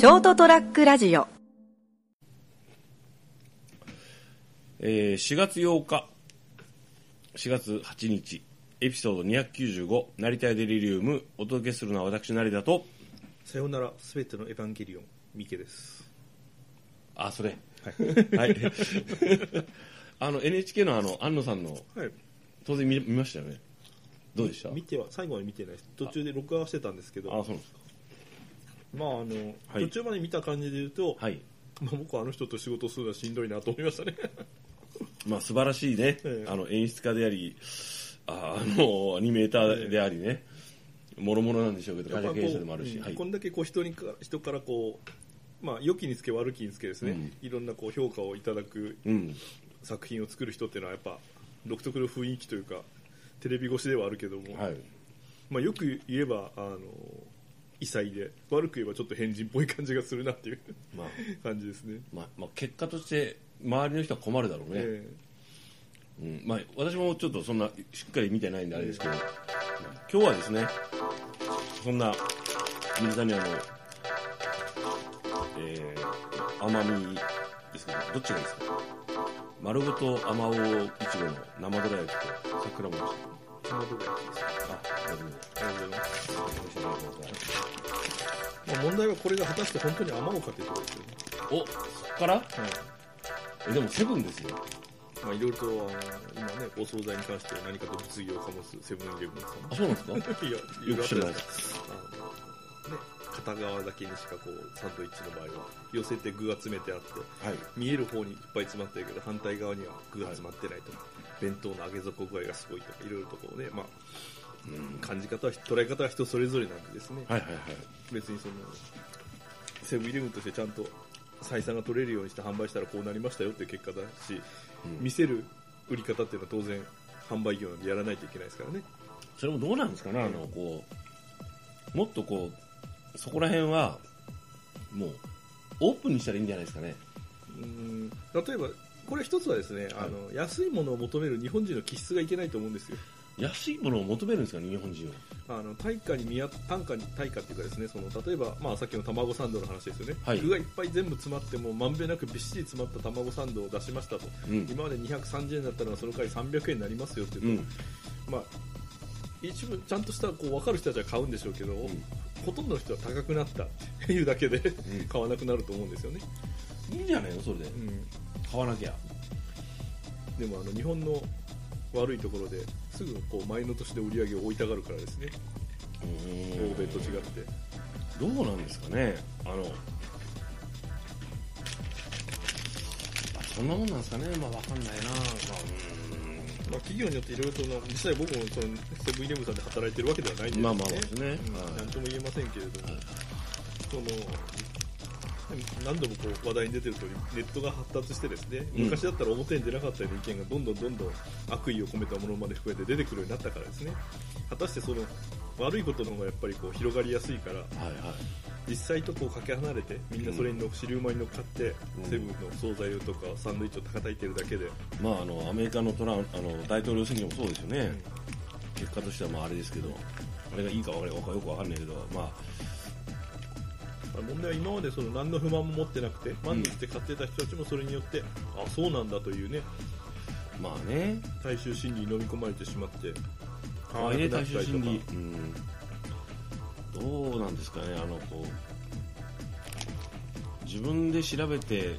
ショートトラックラジオ。えー4月8日、4月8日、エピソード295、成田屋デリリウム、お届けするのは私、成田と、さよなら。すべてのエヴァンゲリオン。ミケです。あ、それ。はい。あの、NHK のあの、安野さんの、はい。当然見見ましたよね。どうでした？見ては最後まで見てないです。途中で録画はしてたんですけど。あ、そうなんですか。まああの、はい。途中まで見た感じで言うと、はい。まあ、僕はあの人と仕事するのはしんどいなと思いましたね。まあ、素晴らしいね、ええ。あの、演出家であり、あ あの、アニメーターでありね、もろもろなんでしょうけど、会社経営者でもあるし、はい。うんこ。んだけこう人にか人からこうまあ良きにつけ悪きにつけですね、うん。いろんなこう評価をいただくうん。作品を作る人っていうのはやっぱ独特の雰囲気というかテレビ越しではあるけども、はい。まあ、よく言えばあの異彩で悪く言えばちょっと変人っぽい感じがするなっていうまあ、感じですね。まあ、まあ、結果として、周りの人は困るだろうね。えうん。まあ、私もちょっとそんなしっかり見てないんであれですけど、今日はですねそんな水谷屋の、えー、甘みですけどどっちがいいですか？丸ごとあまおういちごの生どら焼きと桜餅。ー、そのところですあなるほどありがとうございます。まあ、問題はこれが果たして本当に甘おうかというところですよね。おそっから？はいえでもセブンですよ。まあ、いろいろとあの今ね、お惣菜に関しては何かと物議を醸すセブンイレブンさんあそうなんですか？いや、よく知らない。であのね、片側だけにしかこうサンドイッチの場合は寄せて具が詰めてあってはい。見える方にいっぱい詰まってるけど反対側には具が詰まってないとか、弁当の揚げ底具合がすごいとかいろいろとこうね、まあ、うん感じ方は捉え方は人それぞれなんでですね、はいはいはい。別にそのセブンイレブンとしてちゃんと採算が取れるようにして販売したらこうなりましたよっていう結果だし、うん。見せる売り方っていうのは当然販売業なんでやらないといけないですからね。それもどうなんですかね、あのこうもっとこうそこら辺はもうオープンにしたらいいんじゃないですかね。うん。例えばこれ一つはですね、あの安いものを求める日本人の気質がいけないと思うんですよ安いものを求めるんですかね、日本人は。あの対価に見合単価に対価っていうかですねその例えば、まあ、さっきの卵サンドの話ですよね、はい。具がいっぱい全部詰まってもまんべんなくびっしり詰まった卵サンドを出しましたと、うん。今まで230円だったのがその代わり300円になりますよっていうと、うん。まあ、一部ちゃんとしたこう分かる人たちは買うんでしょうけど、ほとんどの人は高くなったっていうだけで買わなくなると思うんですよね、いいんじゃないの、それで。うん、買わなきゃ。でもあの日本の悪いところですぐこう前の年で売り上げを追いたがるからですね。欧米と違って。どうなんですかね、あのあそんなもんなんですかね、まあわかんないな、まあまあ、企業によっていろいろとの実際僕もそのセブンイレブンさんで働いてるわけではないんでまあまあですね。うん。はい。なんとも言えませんけれども、はいその何度もこう話題に出てる通りネットが発達してですね、うん。昔だったら表に出なかったような意見がどんどんどんどん悪意を込めたものまで含めて出てくるようになったからですね。果たしてその悪いことの方がやっぱりこう広がりやすいからはいはい。実際とこうかけ離れてみんなそれにの尻馬に乗っかって、うん。セブンの惣菜とかサンドイッチを叩いてるだけで、まあ、あのアメリカのトランあの大統領選挙もそうですよね、結果としてはまああれですけど、あれがいいか悪いかよくわかんないけど、まあ、まあ問題は今までその何の不満も持ってなくて満足して買ってた人たちもそれによって、あそうなんだというね。まあね、大衆心理に飲み込まれてしまってああいうね大衆心理。か、うん、どうなんですかね、あのこう。自分で調べて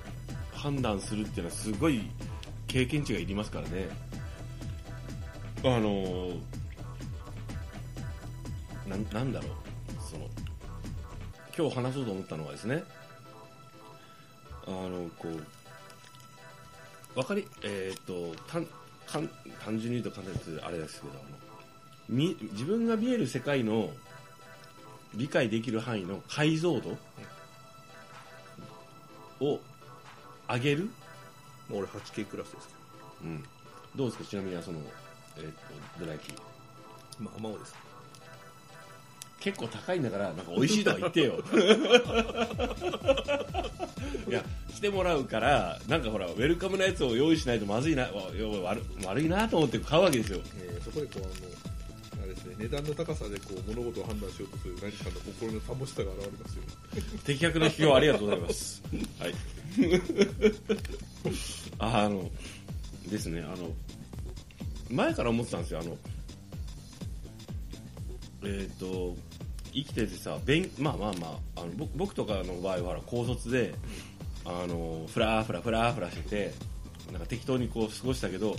判断するっていうのは、すごい経験値がいりますからね。あのなんなんだろう。その今日話そうと思ったのはですねあのこうわかりえーっと単単単純に言うと簡単に言うとあれですけどあのみ自分が見える世界の理解できる範囲の解像度を上げる、俺 8K クラスですけうん、どうですか？ちなみにその、えーっとどら焼きどまあ甘おです結構高いんだからなんか美味しいとは言ってよ いや来てもらうからなんかほらウェルカムなやつを用意しないとまずいなわ悪悪いなと思って買うわけですよえーそこでこうあのあれですね値段の高さでこう物事を判断しようとする何かの心の乏しさが現れますよ的確な批評ありがとうございます。はい。あの、ですね、あの、前から思ってたんですよ、あの、えっ、と、生きててさ、勉まあまあまあ、あの僕僕とかの場合は高卒で、あの、フラーフラ、フラーフラしてて、なんか適当にこう過ごしたけど、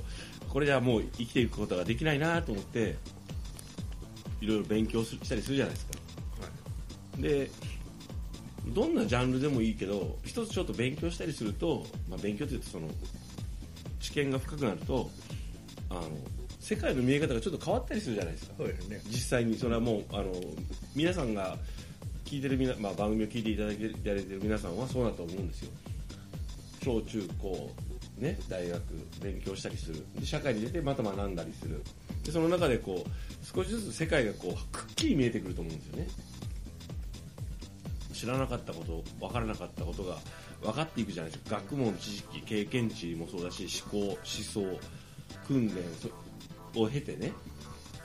これじゃもう生きていくことができないなと思って、いろいろ勉強すしたりするじゃないですか。でどんなジャンルでもいいけど一つちょっと勉強したりすると、まあ、勉強というとその知見が深くなるとあの世界の見え方がちょっと変わったりするじゃないですか。そうですね。実際にそれはもうあの皆さんが聞いてるみな、まあ、番組を聞いていただいてる皆さんはそうだと思うんですよ。小中高、ね、大学勉強したりする。で社会に出てまた学んだりする。でその中でこう少しずつ世界がこうくっきり見えてくると思うんですよね。知らなかったこと分からなかったことが分かっていくじゃないですか。学問知識経験値もそうだし思考思想訓練そを経てね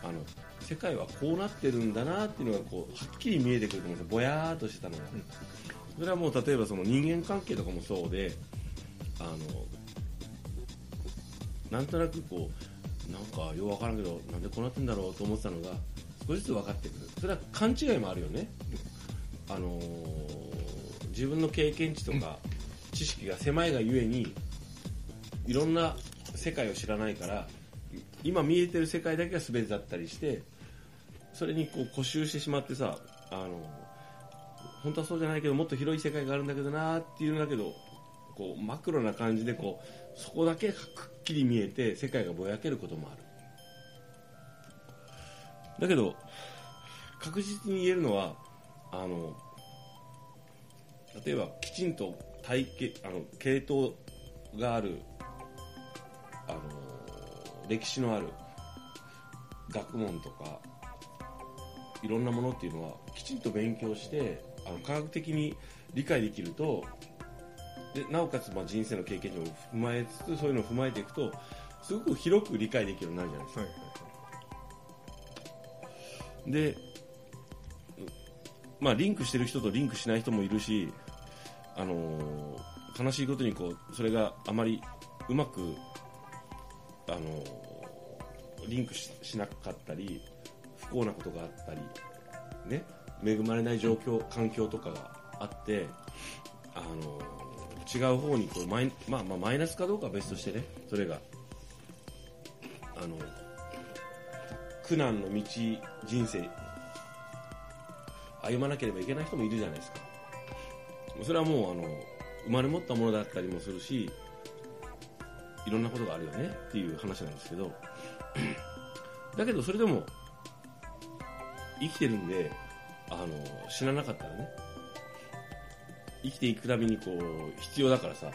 あの世界はこうなってるんだなっていうのがこうはっきり見えてくると思うんですよ。ぼやーっとしてたのが、それはもう例えばその人間関係とかもそうであのなんとなくこうなんかよう分からんけどなんでこうなってんだろうと思ってたのが少しずつ分かってくる。それは勘違いもあるよね。あのー自分の経験値とか知識が狭いがゆえにいろんな世界を知らないから今見えてる世界だけが全てだったりしてそれにこう固執してしまってさあの本当はそうじゃないけどもっと広い世界があるんだけどなっていうんだけどこうマクロな感じでこうそこだけくっきり見えて世界がぼやけることもある。だけど確実に言えるのはあの例えばきちんと体系あの系統があるあの歴史のある学問とかいろんなものっていうのはきちんと勉強してあの科学的に理解できるとでなおかつまあ人生の経験値も踏まえつつそういうのを踏まえていくとすごく広く理解できるようになるじゃないですか。はいはいで、まあ、リンクしてる人とリンクしない人もいるし、あのー悲しいことにこうそれがあまりうまく、あのーリンクししなかったり不幸なことがあったり、ね、恵まれない状況環境とかがあって、あのー違う方にこうマイ,、まあ、まあマイナスかどうかは別としてねそれが。あの苦難の道人生歩まなければいけない人もいるじゃないですかそれはもうあの生まれ持ったものだったりもするしいろんなことがあるよねっていう話なんですけど だけどそれでも生きてるんであの死ななかったらね生きていくためにこう必要だからさ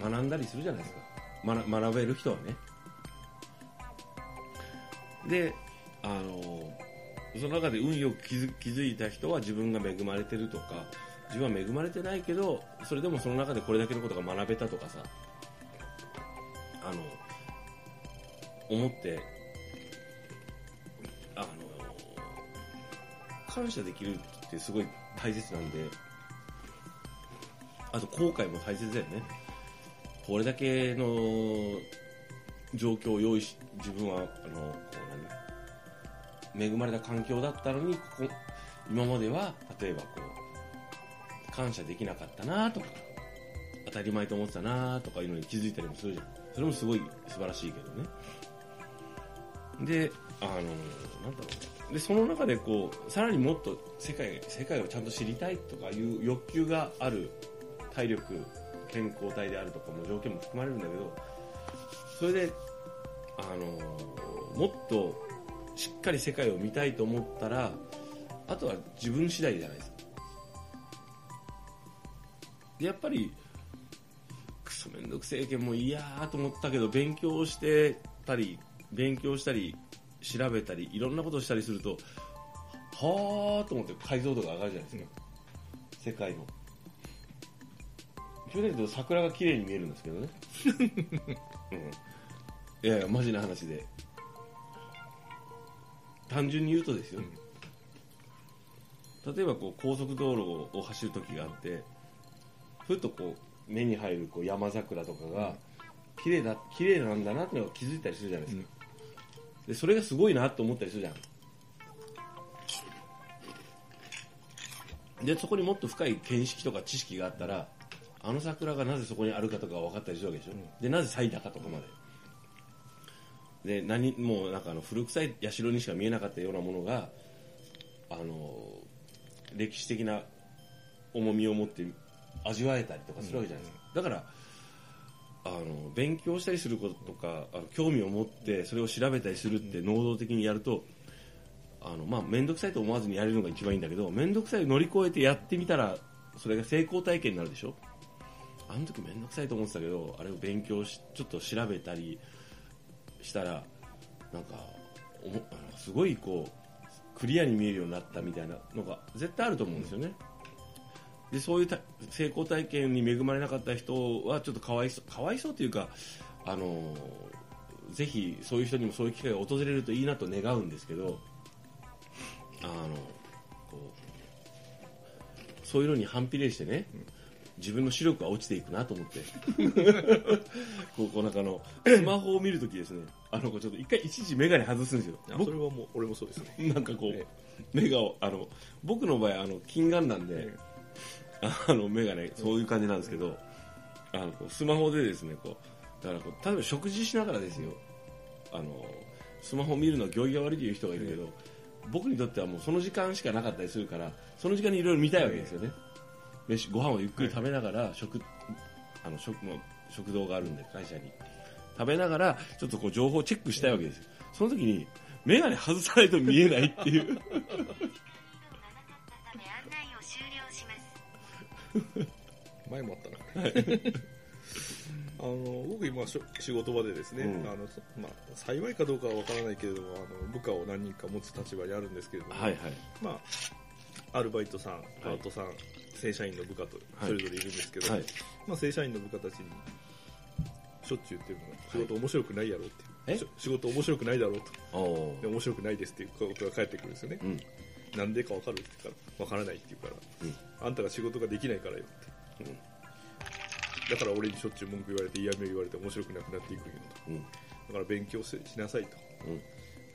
学んだりするじゃないですか。学学べる人はね。であのその中で運よく気づ気づいた人は自分が恵まれてるとか自分は恵まれてないけどそれでもその中でこれだけのことが学べたとかさあの思ってあの感謝できるってすごい大切なんであと後悔も大切だよね。これだけの状況を用意し自分はあのこう何恵まれた環境だったのにここ今までは例えばこう感謝できなかったなとか当たり前と思ってたなとかいうのに気づいたりもするじゃん。それもすごい素晴らしいけどね。であのなんだろう。でその中でこうさらにもっと世界世界をちゃんと知りたいとかいう欲求がある体力健康体であるとかも条件も含まれるんだけどそれであのもっとしっかり世界を見たいと思ったらあとは自分次第じゃないですか。でやっぱりめんどくせえけんもう嫌ーと思ったけど勉強してたり勉強したり調べたりいろんなことをしたりするとはーと思って解像度が上がるじゃないですか。世界の。去年と桜が綺麗に見えるんですけどね、うん、いやいやマジな話で。単純に言うとですよ、例えばこう高速道路を走る時があってふっとこう目に入るこう山桜とかが綺麗だ綺麗なんだなってのが気づいたりするじゃないですか、でそれがすごいなと思ったりするじゃん。でそこにもっと深い見識とか知識があったらあの桜がなぜそこにあるかとかが分かったりするわけでしょ、でなぜ咲いたかとかまで。で何もうなんかあの古臭い社にしか見えなかったようなものがあの歴史的な重みを持って味わえたりとかするわけじゃないですか、だからあの勉強したりすることとかあの興味を持ってそれを調べたりするって能動的にやるとあのまあ面倒くさいと思わずにやれるのが一番いいんだけど面倒くさいを乗り越えてやってみたらそれが成功体験になるでしょ？あの時面倒くさいと思ってたけどあれを勉強しちょっと調べたりしたらなんかおもすごいこうクリアに見えるようになったみたいなのが絶対あると思うんですよね。でそういうた成功体験に恵まれなかった人はちょっとかわいそうかわいそうというかあのぜひそういう人にもそういう機会が訪れるといいなと願うんですけどあのこうそういうのに反比例してね、自分の視力が落ちていくなと思って。こうこうなんかあのスマホを見るときですねあのちょっと一回一時眼鏡外すんですよ。あそれはもう俺もそうですね。なんかこう、え目があの僕の場合あの近眼なんで、えあの目がねそういう感じなんですけど、あのこうスマホでですねこうだからこう例えば食事しながらですよ。あのスマホ見るの行儀が悪いという人がいるけど、僕にとってはもうその時間しかなかったりするからその時間にいろいろ見たいわけですよね、飯ご飯をゆっくり食べながら食あの食の食堂があるんで会社に。食べながらちょっとこう情報をチェックしたいわけですよ。その時に眼鏡外さないと見えないっていう前もあったな。あの僕今仕事場でですね、うん。あのそまあ、幸いかどうかは分からないけれどもあの部下を何人か持つ立場にあるんですけれども、はいはい。まあ、アルバイトさんパートさん、正社員の部下とそれぞれいるんですけど、はい。まあ、正社員の部下たちにしょっちゅう言ってるのが仕事面白くないやろうって、え？し仕事面白くないだろうと。で面白くないですっていうことが返ってくるんですよね、うんなんでか分かるって言ったら分からないって言うから、うん。あんたが仕事ができないからよって、だから俺にしょっちゅう文句言われて嫌味を言われて面白くなくなっていくんよと。うん。だから勉強ししなさいと、うん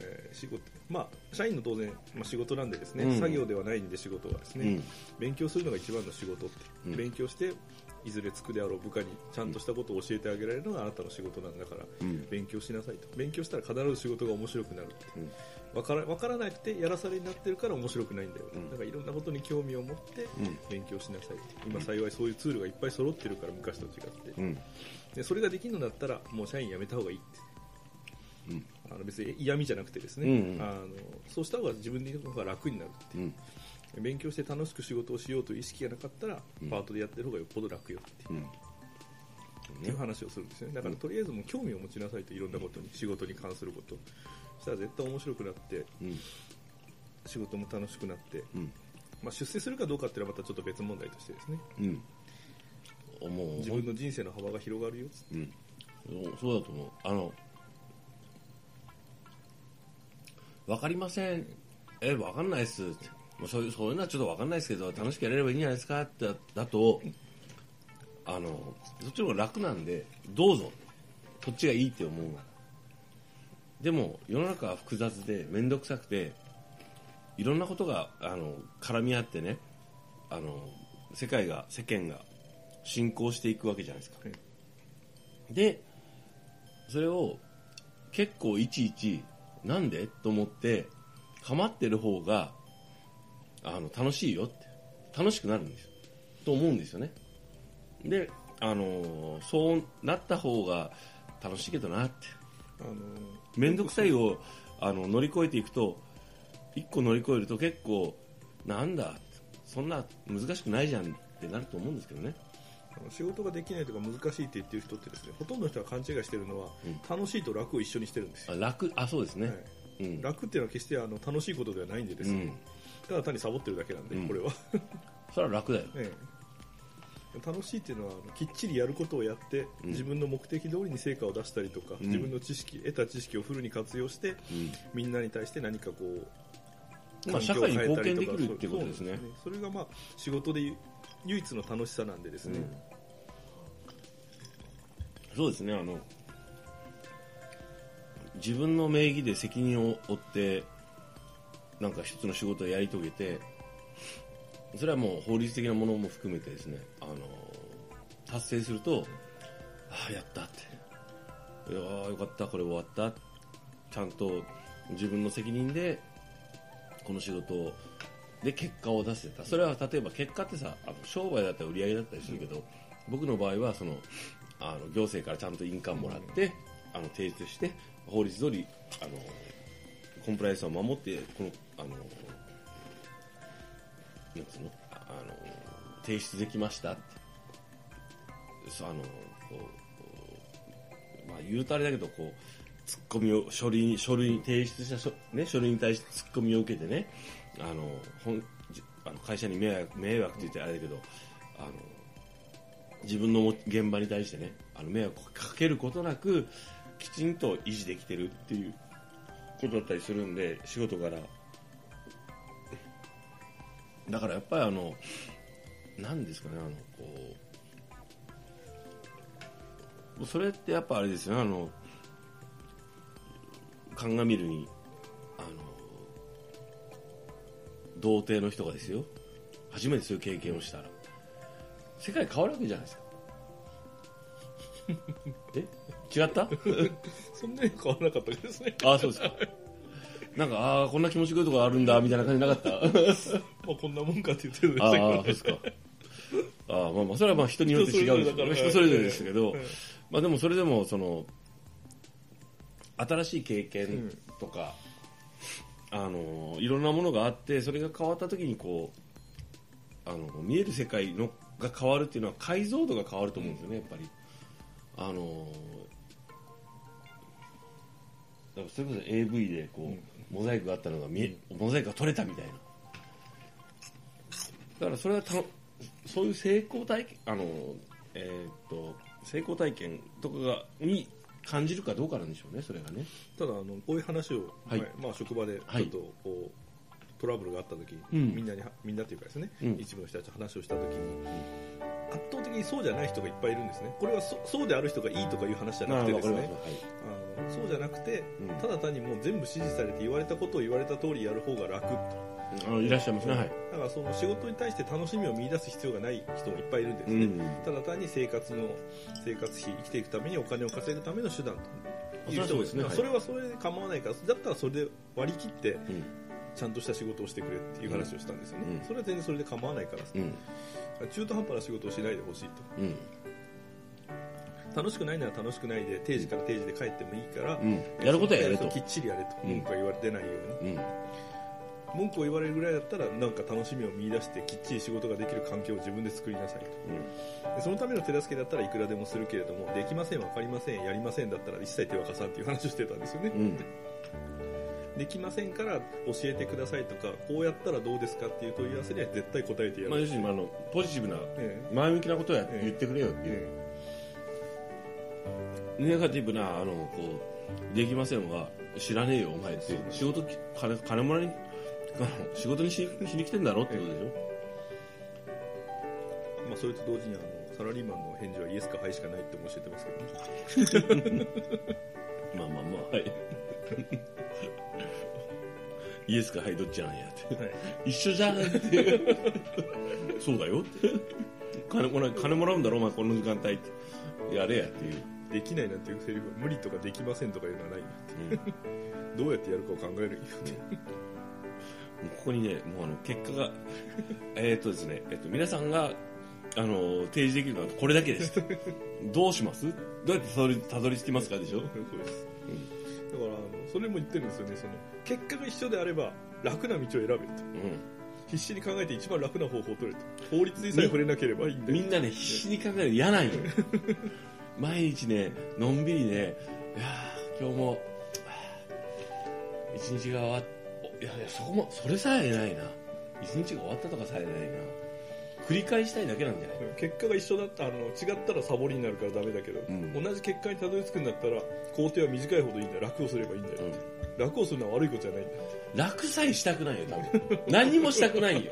えー仕事まあ社員の当然、まあ、仕事なんでですね、うん。作業ではないんで仕事はですね、うん。勉強するのが一番の仕事って、うん。勉強していずれつくであろう部下にちゃんとしたことを教えてあげられるのがあなたの仕事なんだから、うん。勉強しなさいと。勉強したら必ず仕事が面白くなるってう。ん。分から分からなくてやらされになってるから面白くないんだよ、うん。だからいろんなことに興味を持ってうん。勉強しなさいって。今幸いそういうツールがいっぱい揃ってるから昔と違って。うん。でそれができるのだったらもう社員辞めた方がいいって。うんあの別に嫌味じゃなくてですね、うんうん。あのそうした方が自分の方が楽になるってう。ん。勉強して楽しく仕事をしようという意識がなかったら、うん。パートでやってる方がよっぽど楽よってう。ん。いう話をするんですね。だからとりあえずもう興味を持ちなさいといろんなことに仕事に関すること。そしたら絶対面白くなってうん。仕事も楽しくなって、うん。まあ、出世するかどうかっていうのはまたちょっと別問題としてですね。うん。自分の人生の幅が広がるようん。そうそうだと思う。あの分かりません。え分かんないっす。ってまあそういうそういうのはちょっと分かんないですけど楽しくやれればいいんじゃないですかってだとあのそっちの方が楽なんでどうぞ。こっちがいいって思うでも世の中は複雑で面倒くさくていろんなことがあの絡み合ってねあの世界が世間が進行していくわけじゃないですか、でそれを結構いちいちなんで？と思って構ってる方があの楽しいよって。楽しくなるんですと思うんですよね。であのそうなった方が楽しいけどなって。あの面倒くさいをあの乗り越えていくと一個乗り越えると結構なんだそんな難しくないじゃんってなると思うんですけどね。仕事ができないとか難しいって言ってる人ってですねほとんどの人が勘違いしてるのは、うん。楽しいと楽を一緒にしてるんですよ、あ楽あそうですね、はい。うん。楽っていうのは決してあの楽しいことではないんでですね、うん。ただ単にサボってるだけなんで、うん。これは、それは楽だよ。ええ。楽しいっていうのはきっちりやることをやって、うん。自分の目的通りに成果を出したりとか、うん。自分の知識得た知識をフルに活用してうん。みんなに対して何かこうまあ、社会に貢献できるっていうことですね。それがまあ仕事で唯一の楽しさなんでですね、そうですねあの自分の名義で責任を負ってなんか一つの仕事をやり遂げてそれはもう法律的なものも含めてですねあの達成するとああやったって。いやあよかったこれ終わった。ちゃんと自分の責任でこの仕事をで結果を出せた。それは例えば結果ってさあの商売だったり売り上げだったりするけど、僕の場合はそのあの行政からちゃんと印鑑もらって、あの提出して法律通りあのコンプライアンスを守ってこのあのなんつうの？あの提出できました。ってそあのこうまあ言うとあれだけどこうツッコミを書類に書類に提出した書,、ね、書類に対してツッコミを受けてねあの本あの会社に迷惑迷惑って言ってあれだけどあの自分の現場に対してねあの迷惑をかけることなくきちんと維持できてるっていうことだったりするんで仕事柄だからやっぱりあのなんですかねあのこうそれってやっぱあれですよねあの鑑みるにあの童貞の人がですよ。初めてそういう経験をしたら。世界変わるわけじゃないですか。え？違った？そんなに変わらなかったですね。ああそうですか。なんかああこんな気持ちよいとこあるんだみたいな感じなかった。まあこんなもんかって言ってるんですああけどそうですか。ああまあまあそれはまあ人によって違うんで人それぞれですけど、まあでもそれでもその新しい経験とか、あのいろんなものがあってそれが変わった時にこうあの見える世界のが変わるっていうのは解像度が変わると思うんですよねやっぱり。あのだからそれこそ AV でこう、モザイクがあったのが見えモザイクが取れたみたいな。だからそれはたそういう成功体験あの、えーっと成功体験とかがに感じるかどうかなんでしょうねそれがね。ただあのこういう話を、はいはい。まあ、職場ではいちょっとこう、トラブルがあった時に、うん。みんなにみんなというかですね、うん。一部の人たちと話をした時に、圧倒的にそうじゃない人がいっぱいいるんですね。これはそそうである人がいいとかいう話じゃなくてですね。わかります。あのそうじゃなくて、うん。ただ単にもう全部指示されて言われたことを言われた通りやる方が楽はいあのいらっしゃいますね。はい、だからその仕事に対して楽しみを見出す必要がない人もいっぱいいるんですね、うん。ただ単に生活の生活費生きていくためにお金を稼ぐための手段という人もそうですね。はい。それはそれで構わないからだったらそれで割り切ってうんちゃんとした仕事をしてくれっていう話をしたんですよね、うん。それは全然それで構わないからうん。中途半端な仕事をしないでほしいと。うん。楽しくないなら楽しくないで定時から定時で帰ってもいいから、うん。やることはやれと。きっちりやれと。うん。文句が言われてないように、うん。文句を言われるぐらいだったらなんか楽しみを見出してきっちり仕事ができる環境を自分で作りなさいと。でそのための手助けだったらいくらでもするけれどもできません分かりません。やりませんだったら一切手は貸さんっていう話をしてたんですよね、うんできませんから教えてくださいとかこうやったらどうですかっていう問い合わせには絶対答えてやまあ、る、要するにあのポジティブなえ前向きなことを言ってくれよっていう、ネガティブなあのこうできませんは知らねえよお前って仕事金金もらいに 仕事にししに来てんだろってことでしょ、えまあ、それと同時にあのサラリーマンの返事はイエスかハイしかないって教えてますけどね イエスかはいどっちなんやって。はい。一緒じゃんって。そうだよ。って金もらう金もらうんだろお前この時間帯って。やれやっていう、できないなんていうセリフは無理とかできませんとかいうのはない。んだってうんどうやってやるかを考えるよって。もうここにね、もうあの結果が、えーっとですね、えっと、皆さんが、あの、提示できるのはこれだけです。どうします？どうやってたどりたどり着きますかでしょ？そうです、だからあのそれも言ってるんですよねその結果が一緒であれば楽な道を選べとうん。必死に考えて一番楽な方法を取れと法律にさえ触れなければいいんだよみんなね、必死に考える嫌なんよ。毎日ね、のんびりね、いやー今日も、はあ一日が終わっ、いやいや、そこも、それさえないな。一日が終わったとかさえないな。繰り返したいだけなんじゃない？結果が一緒だったあの違ったらサボりになるからダメだけど、うん。同じ結果にたどり着くんだったら工程は短いほどいいんだよ。楽をすればいいんだよ、楽をするのは悪いことじゃないんだよ。楽さえしたくないよ多分。何にもしたくないよ。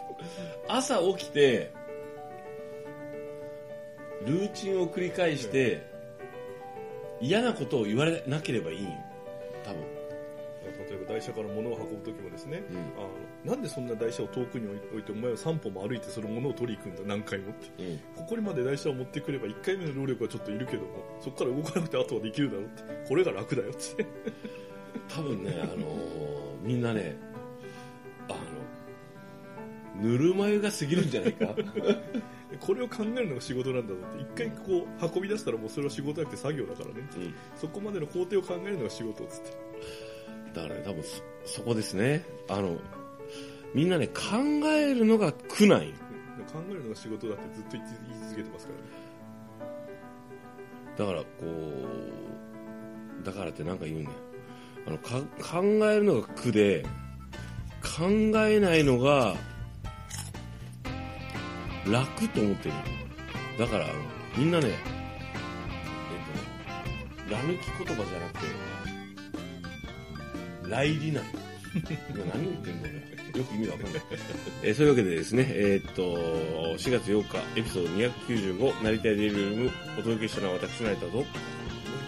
朝起きてルーチンを繰り返して嫌なことを言われなければいいよ多分。例えば台車から物を運ぶ時もですね、うん。あのなんでそんな台車を遠くに置いてお前は3歩も歩いてその物を取り行くんだ何回もって。うん。ここにまで台車を持ってくれば1回目の労力はちょっといるけどもそこから動かなくてあとはできるだろうって。これが楽だよって。多分ね、あのーみんなね、あの、ぬるま湯が過ぎるんじゃないか？これを考えるのが仕事なんだぞって。一回こう運び出したらもうそれは仕事じゃなくて作業だからねうん。そこまでの工程を考えるのが仕事っつって。だからね、多分そ、そこですね。あの、みんなね、考えるのが苦なんよ。考えるのが仕事だってずっと言い続けてますからねだから、こう、だからってなんか言うんだよ。あの、か、考えるのが苦で、考えないのが、楽と思ってるよだから、あのみんなね、えっとね、ら抜き言葉じゃなくて、来理なんよ。今何言ってんの俺。よく意味わかんない。えーそういうわけでですね、えーっと、4月8日、エピソード295、成田デイリールーム、お届けしたのは私、成田と、もう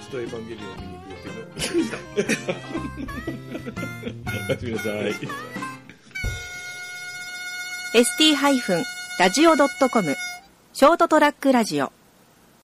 一度エヴァンゲリオンを見に行く予定のおやすみなさい。ST-radio.com ショートトラックラジオ